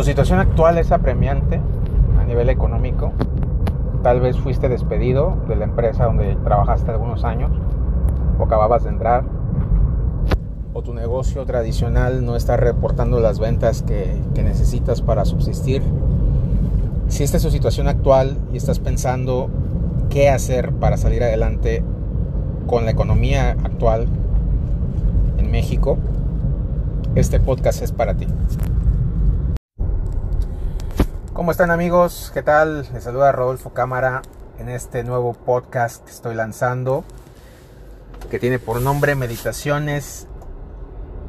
tu situación actual es apremiante a nivel económico, tal vez fuiste despedido de la empresa donde trabajaste algunos años o acababas de entrar, o tu negocio tradicional no está reportando las ventas que, necesitas para subsistir. Si esta es tu situación actual y estás pensando qué hacer para salir adelante con la economía actual en México, este podcast es para ti. ¿Cómo están amigos? ¿Qué tal? Les saluda Rodolfo Cámara en este nuevo podcast que estoy lanzando que tiene por nombre Meditaciones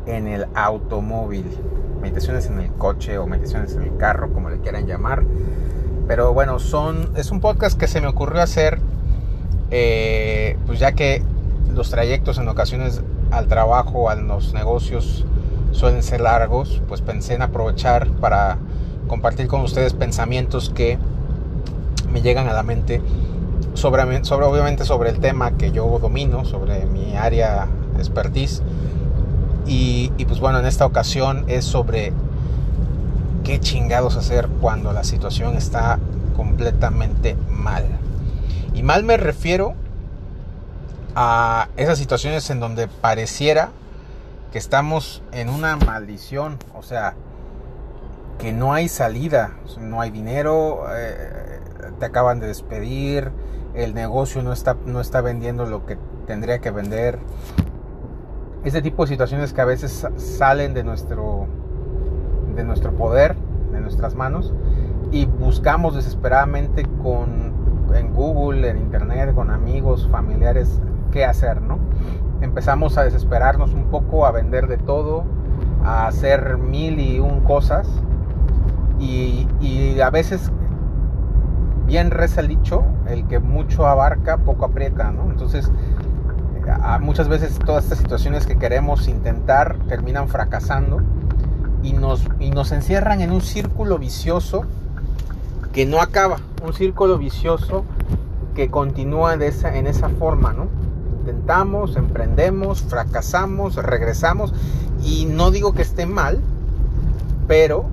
en el automóvil. Meditaciones en el coche o meditaciones en el carro, como le quieran llamar. Pero bueno, son, es un podcast que se me ocurrió hacer, eh, pues ya que los trayectos en ocasiones al trabajo, a los negocios suelen ser largos, pues pensé en aprovechar para compartir con ustedes pensamientos que me llegan a la mente sobre, obviamente sobre el tema que yo domino, sobre mi área de expertise. Y pues bueno, en esta ocasión es sobre qué chingados hacer cuando la situación está completamente mal. Y mal me refiero a esas situaciones en donde pareciera que estamos en una maldición, o sea, que no hay salida, no hay dinero, eh, te acaban de despedir, el negocio no está, no está vendiendo lo que tendría que vender. Este tipo de situaciones que a veces salen de nuestro, de nuestro poder, de nuestras manos, y buscamos desesperadamente con, en Google, en Internet, con amigos, familiares, qué hacer, ¿no? Empezamos a desesperarnos un poco, a vender de todo, a hacer mil y un cosas, y, a veces bien reza el dicho, el que mucho abarca, poco aprieta, ¿no? Entonces, muchas veces todas estas situaciones que queremos intentar terminan fracasando y nos, y nos encierran en un círculo vicioso que no acaba, un círculo vicioso que continúa de esa, en esa forma, ¿no? Intentamos, emprendemos, fracasamos, regresamos y no digo que esté mal, pero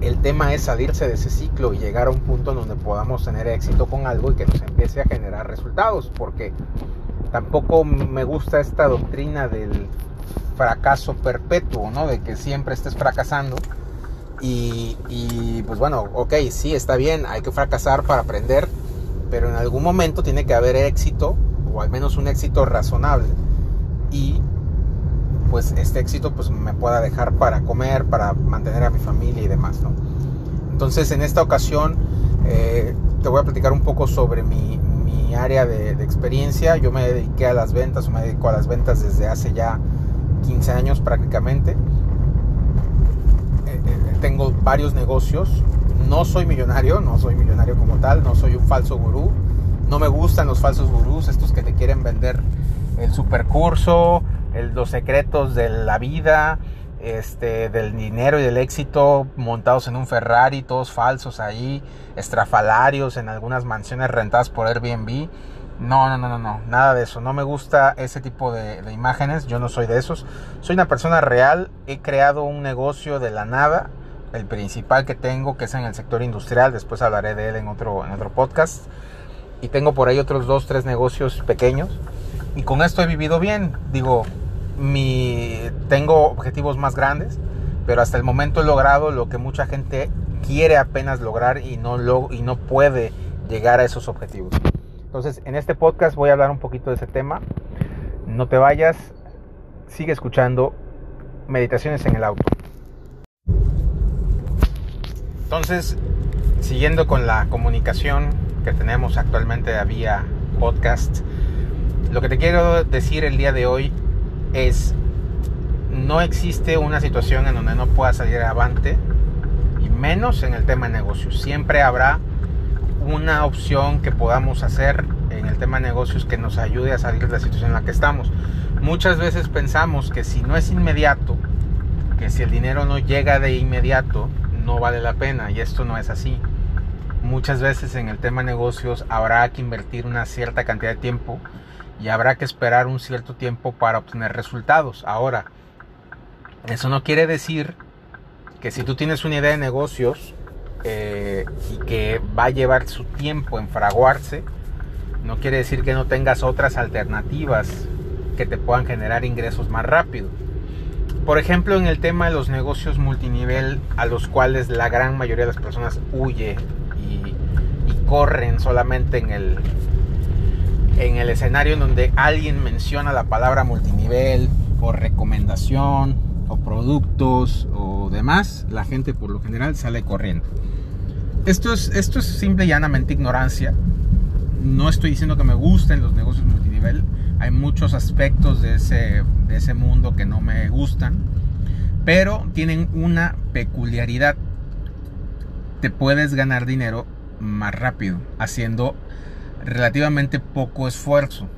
el tema es salirse de ese ciclo y llegar a un punto en donde podamos tener éxito con algo y que nos empiece a generar resultados, porque tampoco me gusta esta doctrina del fracaso perpetuo, ¿no? De que siempre estés fracasando. Y, pues bueno, ok, sí, está bien, hay que fracasar para aprender, pero en algún momento tiene que haber éxito, o al menos un éxito razonable. Y pues este éxito pues me pueda dejar para comer, para mantener a mi familia y demás, ¿no? Entonces en esta ocasión eh, te voy a platicar un poco sobre mi, mi área de, experiencia. Yo me dediqué a las ventas o me dedico a las ventas desde hace ya 15 años prácticamente. Eh, eh, tengo varios negocios. No soy millonario, no soy millonario como tal, no soy un falso gurú. No me gustan los falsos gurús, estos que te quieren vender el supercurso, el, los secretos de la vida, este, del dinero y del éxito montados en un Ferrari, todos falsos ahí, estrafalarios en algunas mansiones rentadas por Airbnb. No, no, no, no, no, nada de eso. No me gusta ese tipo de, de, imágenes. Yo no soy de esos. Soy una persona real. He creado un negocio de la nada. El principal que tengo, que es en el sector industrial. Después hablaré de él en otro, en otro podcast. Y tengo por ahí otros dos, tres negocios pequeños. Y con esto he vivido bien. Digo, mi, tengo objetivos más grandes, pero hasta el momento he logrado lo que mucha gente quiere apenas lograr y no, lo, y no puede llegar a esos objetivos. Entonces, en este podcast voy a hablar un poquito de ese tema. No te vayas, sigue escuchando Meditaciones en el auto. Entonces, siguiendo con la comunicación que tenemos actualmente vía podcast, lo que te quiero decir el día de hoy es, no existe una situación en donde no pueda salir avante, y menos en el tema de negocios. Siempre habrá una opción que podamos hacer en el tema de negocios que nos ayude a salir de la situación en la que estamos. Muchas veces pensamos que si no es inmediato, que si el dinero no llega de inmediato, no vale la pena, y esto no es así. Muchas veces en el tema de negocios habrá que invertir una cierta cantidad de tiempo y habrá que esperar un cierto tiempo para obtener resultados. Ahora, eso no quiere decir que si tú tienes una idea de negocios eh, y que va a llevar su tiempo en fraguarse, no quiere decir que no tengas otras alternativas que te puedan generar ingresos más rápido. Por ejemplo, en el tema de los negocios multinivel a los cuales la gran mayoría de las personas huye y, corren solamente en el, en el escenario en donde alguien menciona la palabra multinivel o recomendación o productos o demás, la gente por lo general sale corriendo. Esto es, esto es simple y llanamente ignorancia. No estoy diciendo que me gusten los negocios multinivel, hay muchos aspectos de ese, de ese mundo que no me gustan, pero tienen una peculiaridad. Te puedes ganar dinero más rápido haciendo relativamente poco esfuerzo.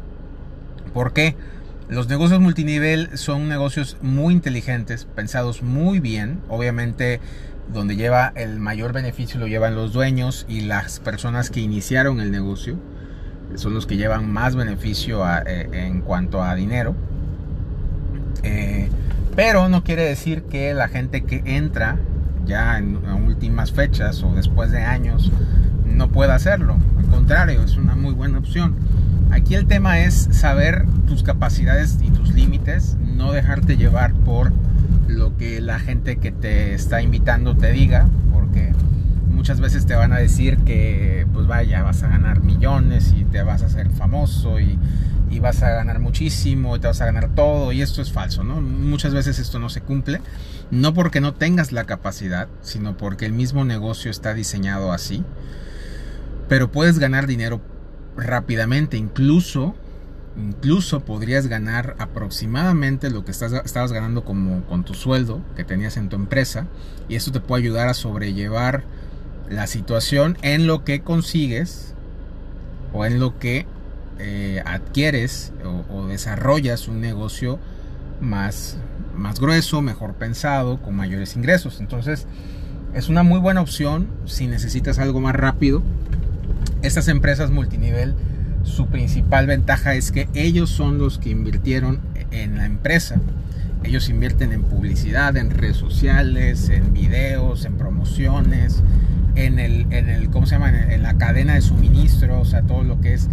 ¿Por qué? Los negocios multinivel son negocios muy inteligentes, pensados muy bien. Obviamente donde lleva el mayor beneficio lo llevan los dueños y las personas que iniciaron el negocio son los que llevan más beneficio eh, en cuanto a dinero. Eh, pero no quiere decir que la gente que entra ya en, últimas fechas o después de años no pueda hacerlo. Contrario, es una muy buena opción. Aquí el tema es saber tus capacidades y tus límites, no dejarte llevar por lo que la gente que te está invitando te diga, porque muchas veces te van a decir que pues vaya, vas a ganar millones y te vas a hacer famoso y, vas a ganar muchísimo y te vas a ganar todo y esto es falso, ¿no? Muchas veces esto no se cumple, no porque no tengas la capacidad, sino porque el mismo negocio está diseñado así. Pero puedes ganar dinero rápidamente, incluso incluso podrías ganar aproximadamente lo que estás, estabas ganando como con tu sueldo que tenías en tu empresa y esto te puede ayudar a sobrellevar la situación en lo que consigues o en lo que eh, adquieres o, desarrollas un negocio más, más grueso, mejor pensado, con mayores ingresos. Entonces es una muy buena opción si necesitas algo más rápido. Estas empresas multinivel, su principal ventaja es que ellos son los que invirtieron en la empresa. Ellos invierten en publicidad, en redes sociales, en videos, en promociones, en el, en el ¿cómo se llama? En, la cadena de suministro, o sea, todo lo que es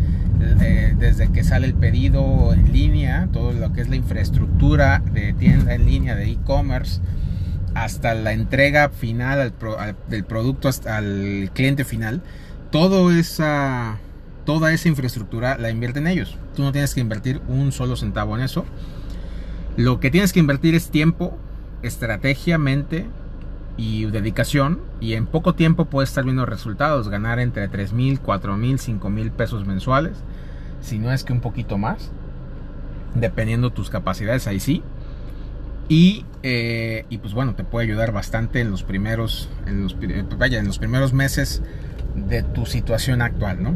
eh, desde que sale el pedido en línea, todo lo que es la infraestructura de tienda en línea, de e-commerce, hasta la entrega final del producto hasta al cliente final, todo esa, toda esa infraestructura la invierten ellos. Tú no tienes que invertir un solo centavo en eso. Lo que tienes que invertir es tiempo, estrategia, mente y dedicación y en poco tiempo puedes estar viendo resultados, ganar entre 3 mil, 4 mil, 5 mil pesos mensuales, si no es que un poquito más, dependiendo tus capacidades, ahí sí. Y, eh, y pues bueno, te puede ayudar bastante en los primeros, en los, vaya, en los primeros meses de tu situación actual, ¿no?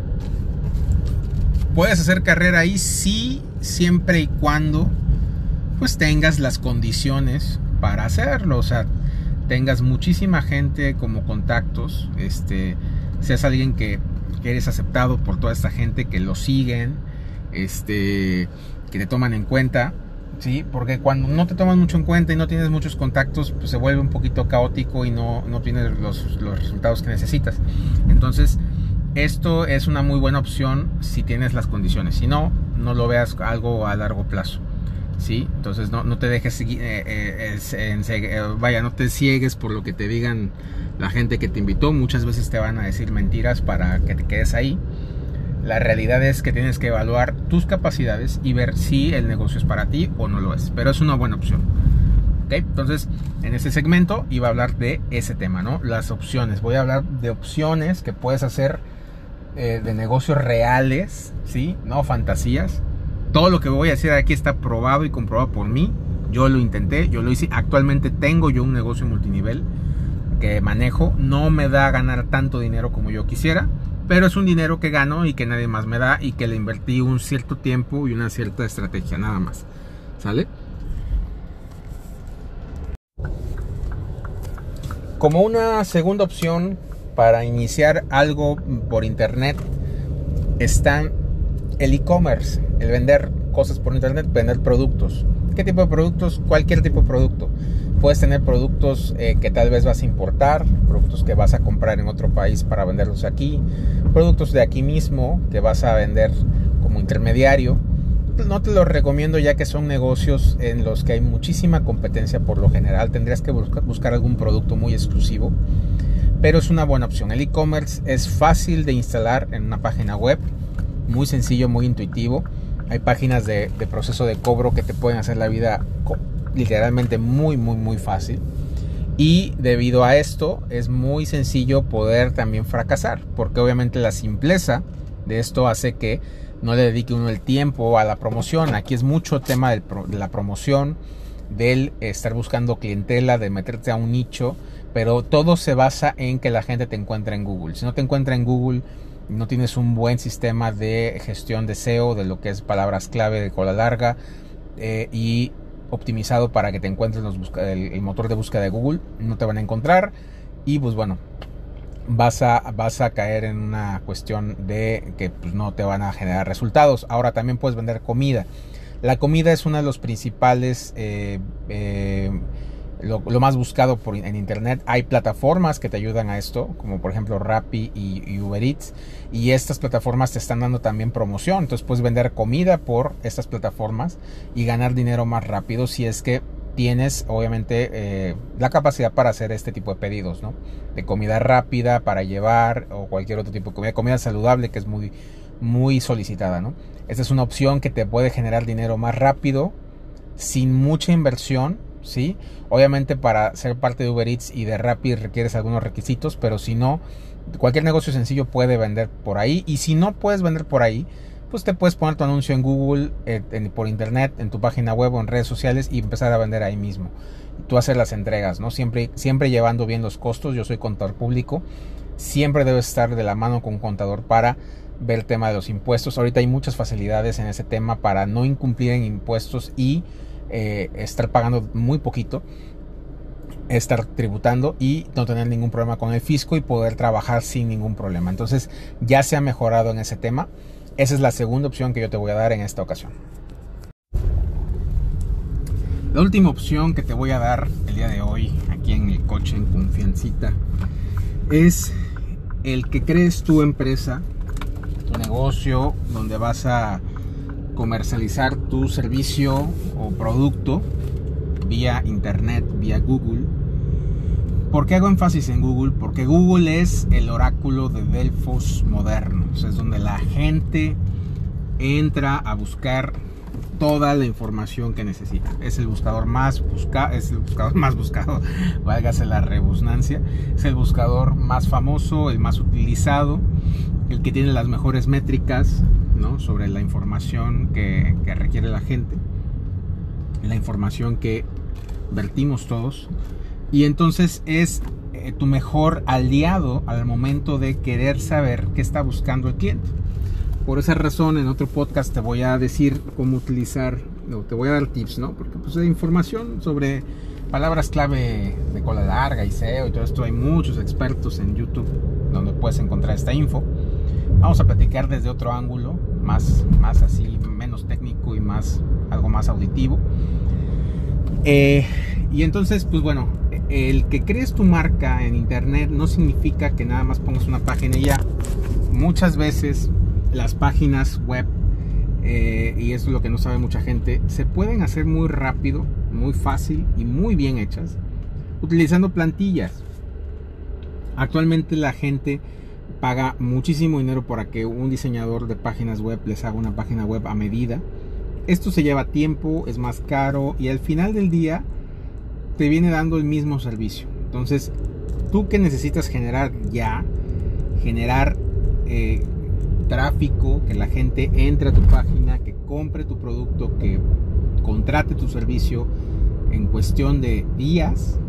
Puedes hacer carrera ahí sí, siempre y cuando pues tengas las condiciones para hacerlo, o sea, tengas muchísima gente como contactos, este, seas alguien que, eres aceptado por toda esta gente que lo siguen, este, que te toman en cuenta, ¿sí? Porque cuando no te toman mucho en cuenta y no tienes muchos contactos, pues se vuelve un poquito caótico y no, no tienes los, los resultados que necesitas. Entonces, esto es una muy buena opción si tienes las condiciones. Si no, no lo veas algo a largo plazo. ¿sí? Entonces no, te dejes, eh, eh, eh, vaya, no te ciegues por lo que te digan la gente que te invitó. Muchas veces te van a decir mentiras para que te quedes ahí. La realidad es que tienes que evaluar tus capacidades y ver si el negocio es para ti o no lo es. Pero es una buena opción. Entonces, en este segmento iba a hablar de ese tema, ¿no? Las opciones. Voy a hablar de opciones que puedes hacer de negocios reales, ¿sí? No fantasías todo lo que voy a decir aquí está probado y comprobado por mí. Yo lo intenté, yo lo hice. Actualmente tengo yo un negocio multinivel que manejo. No me da ganar tanto dinero como yo quisiera, pero es un dinero que gano y que nadie más me da y que le invertí un cierto tiempo y una cierta estrategia, nada más. ¿Sale? Como una segunda opción para iniciar algo por internet están el e-commerce, el vender cosas por internet, vender productos. ¿Qué tipo de productos? Cualquier tipo de producto. Puedes tener productos eh, que tal vez vas a importar, productos que vas a comprar en otro país para venderlos aquí, productos de aquí mismo que vas a vender como intermediario. No te los recomiendo ya que son negocios en los que hay muchísima competencia por lo general. Tendrías que buscar algún producto muy exclusivo, pero es una buena opción. El e-commerce es fácil de instalar en una página web, muy sencillo, muy intuitivo. Hay páginas de, de proceso de cobro que te pueden hacer la vida literalmente muy, muy, muy fácil. Y debido a esto es muy sencillo poder también fracasar, porque obviamente la simpleza de esto hace que no le dedique uno el tiempo a la promoción. Aquí es mucho tema de la promoción, del estar buscando clientela, de meterte a un nicho, pero todo se basa en que la gente te encuentre en Google. Si no te encuentra en Google, no tienes un buen sistema de gestión de SEO, de lo que es palabras clave de cola larga eh, y optimizado para que te encuentres el, motor de búsqueda de Google, no te van a encontrar y pues bueno, vas a, vas a caer en una cuestión de que pues, no te van a generar resultados. Ahora también puedes vender comida. La comida es uno de los principales eh, eh, lo, más buscado por, en internet. Hay plataformas que te ayudan a esto, como por ejemplo Rappi y, Uber Eats. Y estas plataformas te están dando también promoción. Entonces puedes vender comida por estas plataformas y ganar dinero más rápido si es que tienes obviamente eh, la capacidad para hacer este tipo de pedidos, ¿no? De comida rápida para llevar o cualquier otro tipo de comida, comida saludable que es muy, muy solicitada, ¿no? Esta es una opción que te puede generar dinero más rápido, sin mucha inversión ¿sí? Obviamente para ser parte de Uber Eats y de Rappi requieres algunos requisitos, pero si no, cualquier negocio sencillo puede vender por ahí. Y si no puedes vender por ahí, pues te puedes poner tu anuncio en Google, por internet, en tu página web o en redes sociales y empezar a vender ahí mismo. Tú hacer las entregas, ¿no? Siempre, siempre llevando bien los costos. Yo soy contador público. Siempre debes estar de la mano con un contador para ver el tema de los impuestos. Ahorita hay muchas facilidades en ese tema para no incumplir en impuestos y eh, estar pagando muy poquito, estar tributando y no tener ningún problema con el fisco y poder trabajar sin ningún problema. Entonces ya se ha mejorado en ese tema. Esa es la segunda opción que yo te voy a dar en esta ocasión. La última opción que te voy a dar el día de hoy aquí en el coche en confiancita es el que crees tu empresa, tu negocio, donde vas a comercializar tu servicio o producto vía internet, vía Google. ¿Por qué hago énfasis en Google? Porque Google es el oráculo de Delfos modernos. Es donde la gente entra a buscar toda la información que necesita. Es el buscador más buscado, es el buscador más buscado, válgase la rebusnancia. Es el buscador más famoso, el más utilizado, el que tiene las mejores métricas, sobre la información que, requiere la gente, la información que vertimos todos. Y entonces es eh, tu mejor aliado al momento de querer saber qué está buscando el cliente. Por esa razón, en otro podcast te voy a decir cómo utilizar, te voy a dar tips, ¿no? Porque pues de información sobre palabras clave de cola larga y SEO y todo esto, hay muchos expertos en YouTube donde puedes encontrar esta info. Vamos a platicar desde otro ángulo, más, más así, menos técnico y más algo más auditivo. Eh, y entonces, pues bueno, el que crees tu marca en internet no significa que nada más pongas una página y ya. Muchas veces las páginas web, eh, y eso es lo que no sabe mucha gente, se pueden hacer muy rápido, muy fácil y muy bien hechas utilizando plantillas. Actualmente la gente paga muchísimo dinero para que un diseñador de páginas web les haga una página web a medida. Esto se lleva tiempo, es más caro y al final del día te viene dando el mismo servicio. Entonces, tú que necesitas generar ya, generar eh, tráfico, que la gente entre a tu página, que compre tu producto, que contrate tu servicio en cuestión de días,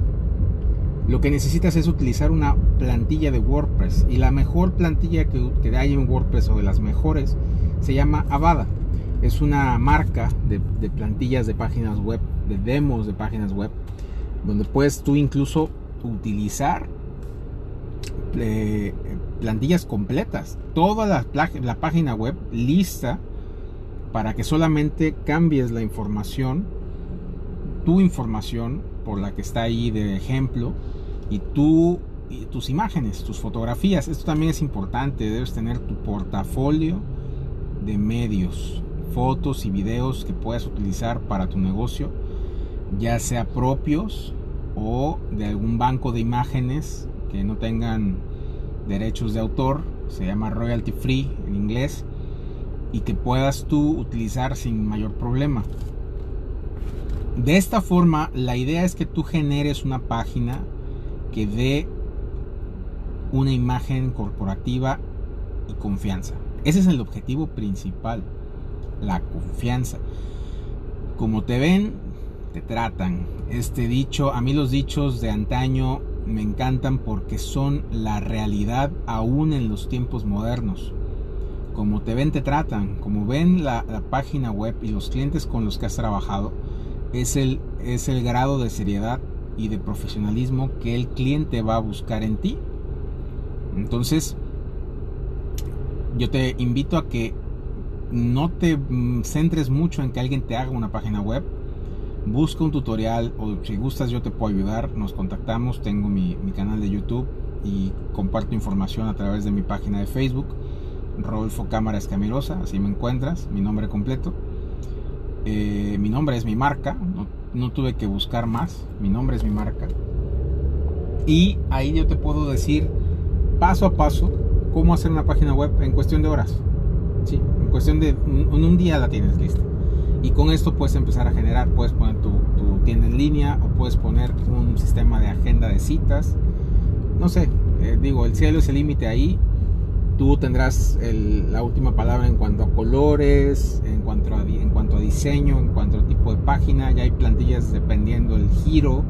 lo que necesitas es utilizar una plantilla de WordPress y la mejor plantilla que, que hay en WordPress o de las mejores se llama Avada. Es una marca de, plantillas de páginas web, de demos de páginas web, donde puedes tú incluso utilizar eh, plantillas completas, toda la, la página web lista para que solamente cambies la información, tu información por la que está ahí de ejemplo y tú tus imágenes, tus fotografías. Esto también es importante, debes tener tu portafolio de medios, fotos y videos que puedas utilizar para tu negocio, ya sea propios o de algún banco de imágenes que no tengan derechos de autor, se llama royalty free en inglés, y que puedas tú utilizar sin mayor problema. De esta forma, la idea es que tú generes una página que dé una imagen corporativa y confianza. Ese es el objetivo principal, la confianza. Como te ven, te tratan. Este dicho, a mí los dichos de antaño me encantan porque son la realidad aún en los tiempos modernos. Como te ven, te tratan. Como ven la, página web y los clientes con los que has trabajado, es el, es el grado de seriedad y de profesionalismo que el cliente va a buscar en ti. Entonces, yo te invito a que no te mm, centres mucho en que alguien te haga una página web. Busca un tutorial o si gustas yo te puedo ayudar. Nos contactamos, tengo mi, canal de YouTube y comparto información a través de mi página de Facebook. Rodolfo Cámara Escamirosa, así me encuentras, mi nombre completo. Eh, mi nombre es mi marca, no tuve que buscar más, mi nombre es mi marca. Y ahí yo te puedo decir paso a paso cómo hacer una página web en cuestión de horas. ¿sí? En cuestión de en un día la tienes lista. Y con esto puedes empezar a generar, puedes poner tu, tienda en línea o puedes poner un sistema de agenda de citas. No sé, eh, digo, el cielo es el límite ahí. Tú tendrás la última palabra en cuanto a colores, en cuanto a diseño, en cuanto a tipo de página. Ya hay plantillas dependiendo del giro.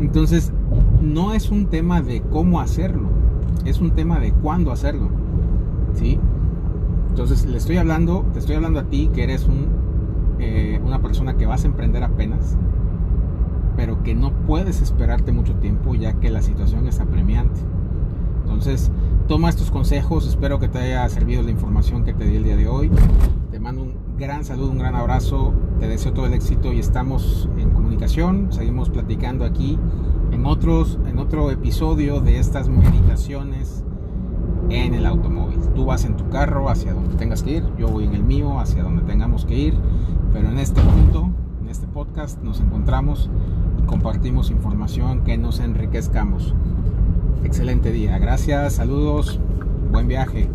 Entonces, no es un tema de cómo hacerlo es un tema de cuándo hacerlo. ¿Sí? Entonces le estoy hablando, te estoy hablando a ti que eres eh, una persona que vas a emprender apenas, pero que no puedes esperarte mucho tiempo ya que la situación es apremiante. Entonces, toma estos consejos, espero que te haya servido la información que te di el día de hoy. Te mando un gran saludo, un gran abrazo, te deseo todo el éxito y estamos en comunicación, seguimos platicando aquí en, otros, en otro episodio de estas meditaciones en el automóvil. Tú vas en tu carro hacia donde tengas que ir, yo voy en el mío hacia donde tengamos que ir, pero en este punto, en este podcast, nos encontramos y compartimos información que nos enriquezcamos. Excelente día, gracias, saludos, buen viaje.